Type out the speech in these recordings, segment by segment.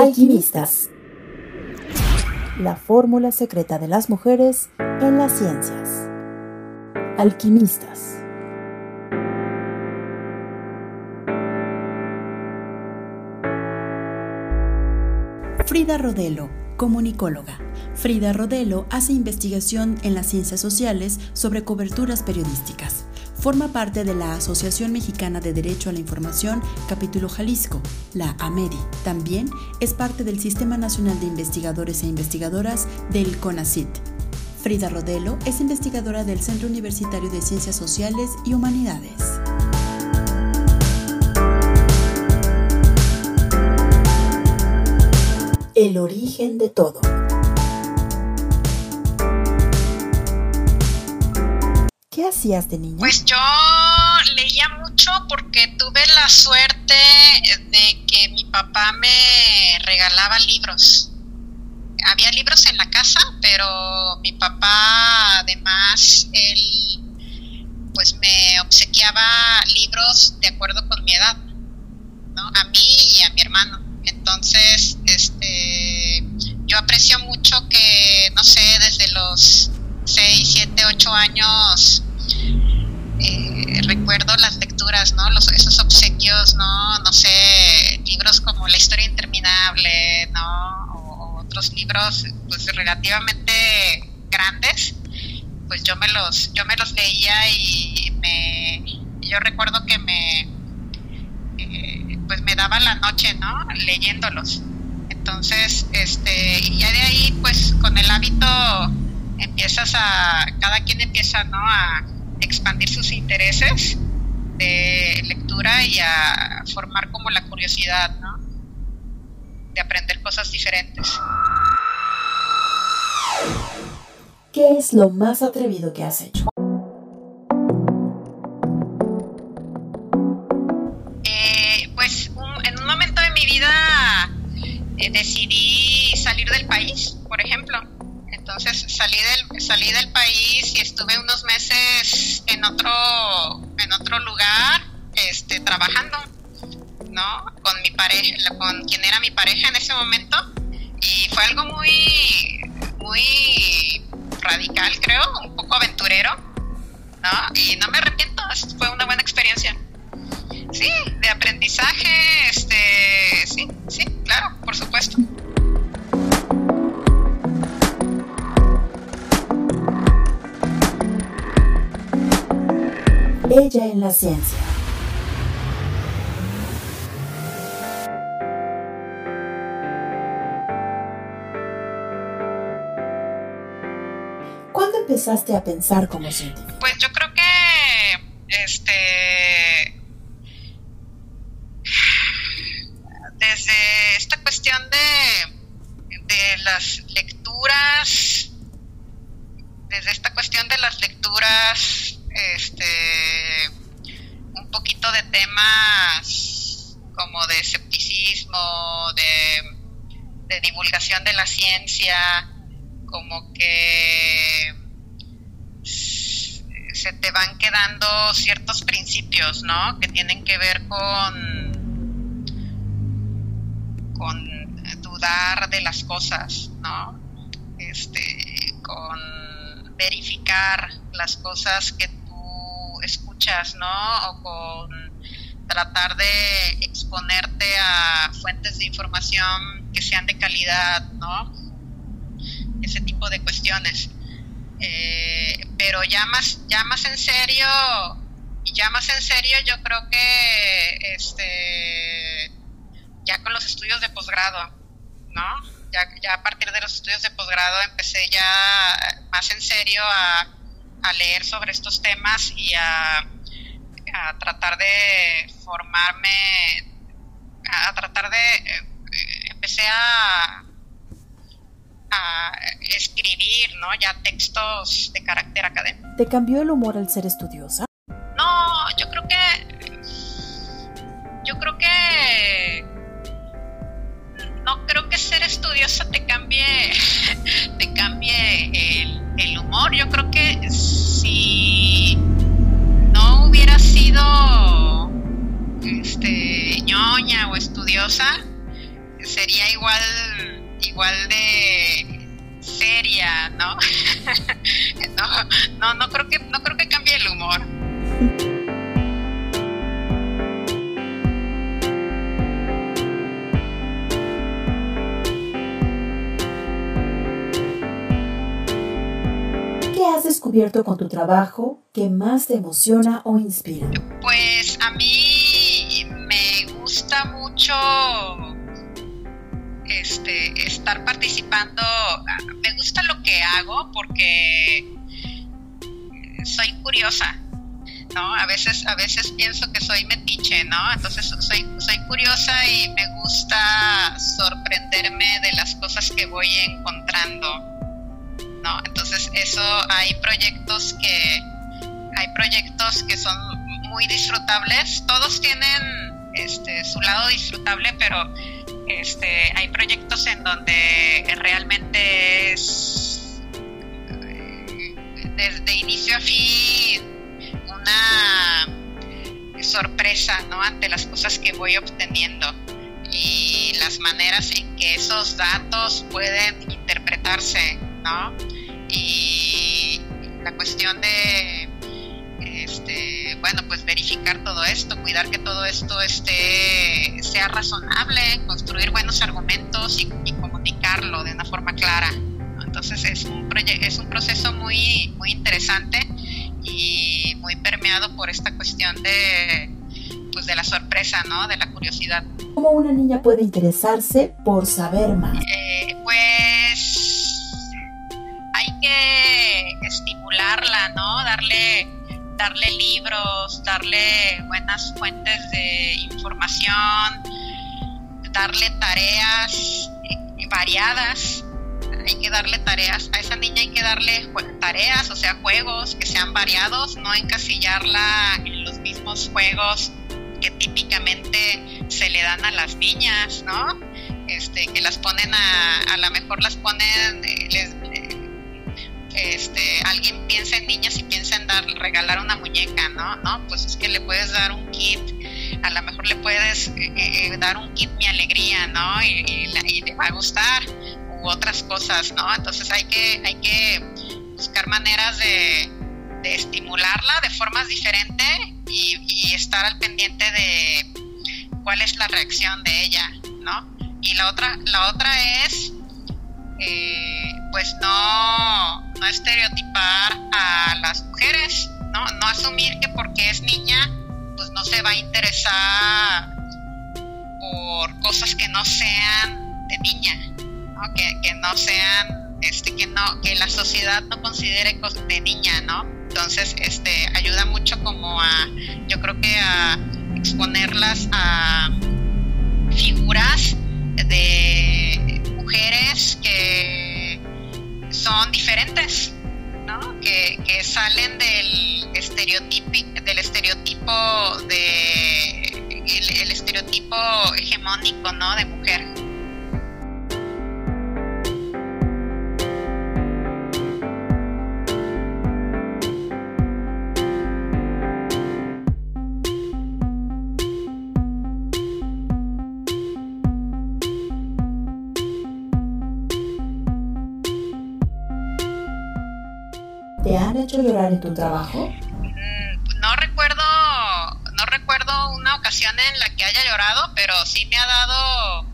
Alquimistas. La fórmula secreta de las mujeres en las ciencias. Alquimistas. Frida Rodelo, comunicóloga. Frida Rodelo hace investigación en las ciencias sociales sobre coberturas periodísticas. Forma parte de la Asociación Mexicana de Derecho a la Información, capítulo Jalisco, la AMEDI. También es parte del Sistema Nacional de Investigadores e Investigadoras del CONACIT. Frida Rodelo es investigadora del Centro Universitario de Ciencias Sociales y Humanidades. El origen de todo. ¿Qué hacías de niña? Pues yo leía mucho porque tuve la suerte de que mi papá me regalaba libros. Había libros en la casa, pero mi papá además, él pues me obsequiaba libros de acuerdo con mi edad, ¿no? A mí y a mi hermano. Entonces, este, yo aprecio mucho que, no sé, desde los 6, 7, 8 años eh, recuerdo las lecturas, ¿no? Esos obsequios, ¿no? No sé, libros como La historia interminable, ¿no? O, otros libros, pues relativamente grandes, pues yo me los, yo me los leía y me, yo recuerdo que me, eh, pues me daba la noche, ¿no? Leyéndolos. Entonces, este, y ya de ahí, pues con el hábito empiezas a, cada quien empieza, ¿no? A expandir sus intereses de lectura y a formar como la curiosidad, ¿no? De aprender cosas diferentes. ¿Qué es lo más atrevido que has hecho? Eh, pues en un momento de mi vida eh, decidí salir del país, por ejemplo. Entonces salí del, salí del país y estuve unos meses en otro, en otro lugar, este, trabajando, ¿no? Con mi pareja, con quien era mi pareja en ese momento. Y fue algo muy, muy radical, creo, un poco aventurero, ¿no? Y no me arrepiento, fue una buena experiencia. Sí, de aprendizaje, este, sí, sí, claro, por supuesto. Ella en la ciencia. ¿Cuándo empezaste a pensar como científica? Pues yo creo que este desde esta cuestión de, de las lecturas, desde esta cuestión de las lecturas, este, un poquito de temas como de escepticismo, de, de divulgación de la ciencia, como que se te van quedando ciertos principios, ¿no? Que tienen que ver con con dudar de las cosas, ¿no? Este, con verificar las cosas que escuchas, ¿no? O con tratar de exponerte a fuentes de información que sean de calidad, ¿no? Ese tipo de cuestiones. Eh, pero ya más, ya más en serio, ya más en serio, yo creo que este ya con los estudios de posgrado, ¿no? Ya, ya a partir de los estudios de posgrado empecé ya más en serio a, a leer sobre estos temas y a, a tratar de formarme, a tratar de, eh, empecé a, a escribir, ¿no? Ya textos de carácter académico. ¿Te cambió el humor al ser estudiosa? No, yo creo que, yo creo que no creo que ser estudiosa te cambie, te cambie el, el humor. Yo creo que si no hubiera sido este, ñoña o estudiosa, se sería igual, igual de seria, ¿no? no, no, no creo que, no creo que cambie el humor. Descubierto con tu trabajo que más te emociona o inspira? Pues a mí me gusta mucho este, estar participando. Me gusta lo que hago porque soy curiosa, ¿no? A veces, a veces pienso que soy metiche, ¿no? Entonces soy, soy curiosa y me gusta sorprenderme de las cosas que voy encontrando, ¿no? Entonces eso, hay proyectos que, hay proyectos que son muy disfrutables, todos tienen este, su lado disfrutable, pero este, hay proyectos en donde realmente es desde inicio a fin una sorpresa ¿no? ante las cosas que voy obteniendo y las maneras en que esos datos pueden interpretarse, ¿no? Y la cuestión de este, bueno, pues verificar todo esto, cuidar que todo esto esté, sea razonable, construir buenos argumentos y, comunicarlo de una forma clara. Entonces es un, es un proceso muy, muy interesante y muy permeado por esta cuestión de, pues de la sorpresa, ¿no? De la curiosidad. ¿Cómo una niña puede interesarse por saber más? Eh, ¿no? Darle darle libros, darle buenas fuentes de información, darle tareas eh, variadas. Hay que darle tareas, a esa niña hay que darle tareas, o sea, juegos que sean variados, no encasillarla en los mismos juegos que típicamente se le dan a las niñas, ¿no? Este, que las ponen a, a lo mejor las ponen, eh, les, este, alguien piensa en niños y piensa en dar, regalar una muñeca, ¿no? No, pues es que le puedes dar un kit, a lo mejor le puedes eh, eh, dar un kit mi alegría, ¿no? Y, le va a gustar, u otras cosas, ¿no? Entonces hay que, hay que buscar maneras de, estimularla de formas diferentes y, estar al pendiente de cuál es la reacción de ella, ¿no? Y la otra, la otra es eh, pues no, no estereotipar a las mujeres, ¿no? No asumir que porque es niña, pues no se va a interesar por cosas que no sean de niña, ¿no? Que, que no sean, este, que no, que la sociedad no considere de niña, ¿no? Entonces, este, ayuda mucho como a, yo creo que a exponerlas a figuras de mujeres que son diferentes, ¿no? que, salen del del estereotipo de el estereotipo hegemónico ¿no? de mujer. ¿Te han hecho llorar en tu trabajo? Mm, no recuerdo, no recuerdo una ocasión en la que haya llorado, pero sí me ha dado,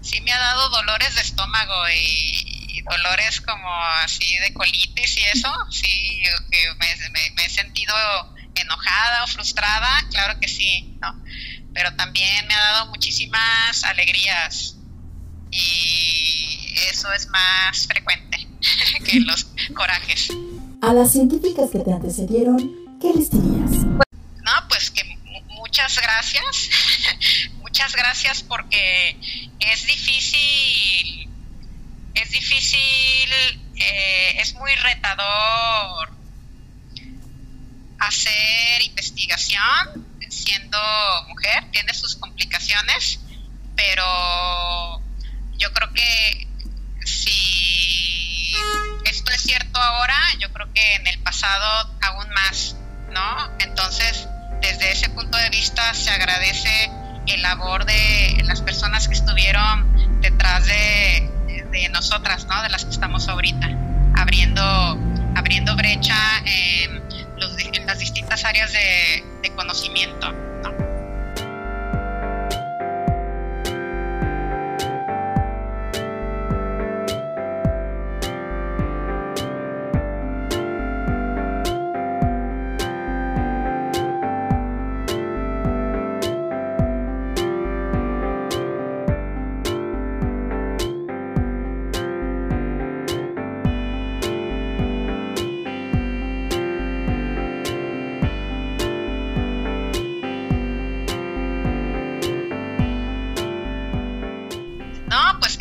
sí me ha dado dolores de estómago y, dolores como así de colitis y eso. Sí, me, me he sentido enojada o frustrada, claro que sí, ¿no? Pero también me ha dado muchísimas alegrías y eso es más frecuente que los corajes. A las científicas que te antecedieron, ¿qué les dirías? No, pues que muchas gracias, muchas gracias porque es difícil, es difícil, eh, es muy retador hacer investigación siendo mujer, tiene sus complicaciones, pero yo creo que es cierto ahora, yo creo que en el pasado aún más, ¿no? Entonces, desde ese punto de vista se agradece el labor de las personas que estuvieron nosotras, ¿no? De las que estamos ahorita, abriendo, abriendo brecha en, las distintas áreas de, de conocimiento.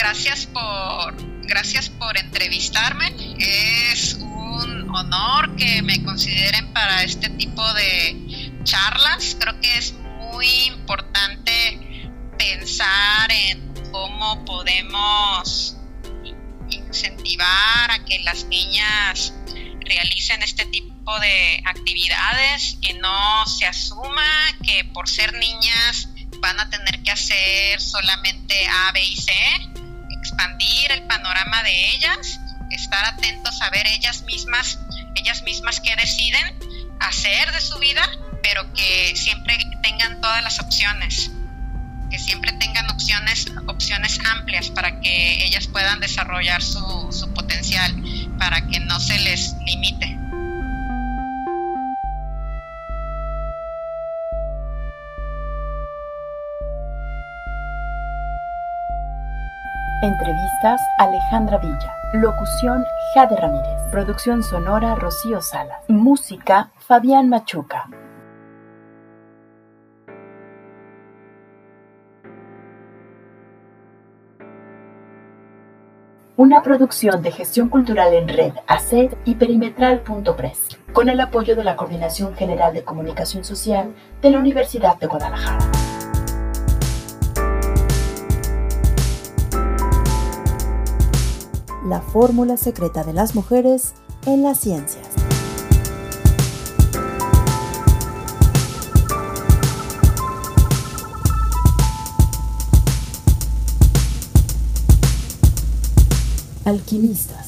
Gracias por, gracias por entrevistarme. Es un honor que me consideren para este tipo de charlas. Creo que es muy importante pensar en cómo podemos incentivar a que las niñas realicen este tipo de actividades, que no se asuma que por ser niñas van a tener que hacer solamente A, B y C, expandir el panorama de ellas, estar atentos a ver ellas mismas, ellas mismas qué deciden hacer de su vida, pero que siempre tengan todas las opciones, que siempre tengan opciones, opciones amplias para que ellas puedan desarrollar su, su potencial, para que no se les limite. Entrevistas Alejandra Villa. Locución Jade Ramírez. Producción sonora Rocío Salas. Música Fabián Machuca. Una producción de gestión cultural en red, ACED y perimetral.press, con el apoyo de la Coordinación General de Comunicación Social de la Universidad de Guadalajara. La fórmula secreta de las mujeres en las ciencias. Alquimistas.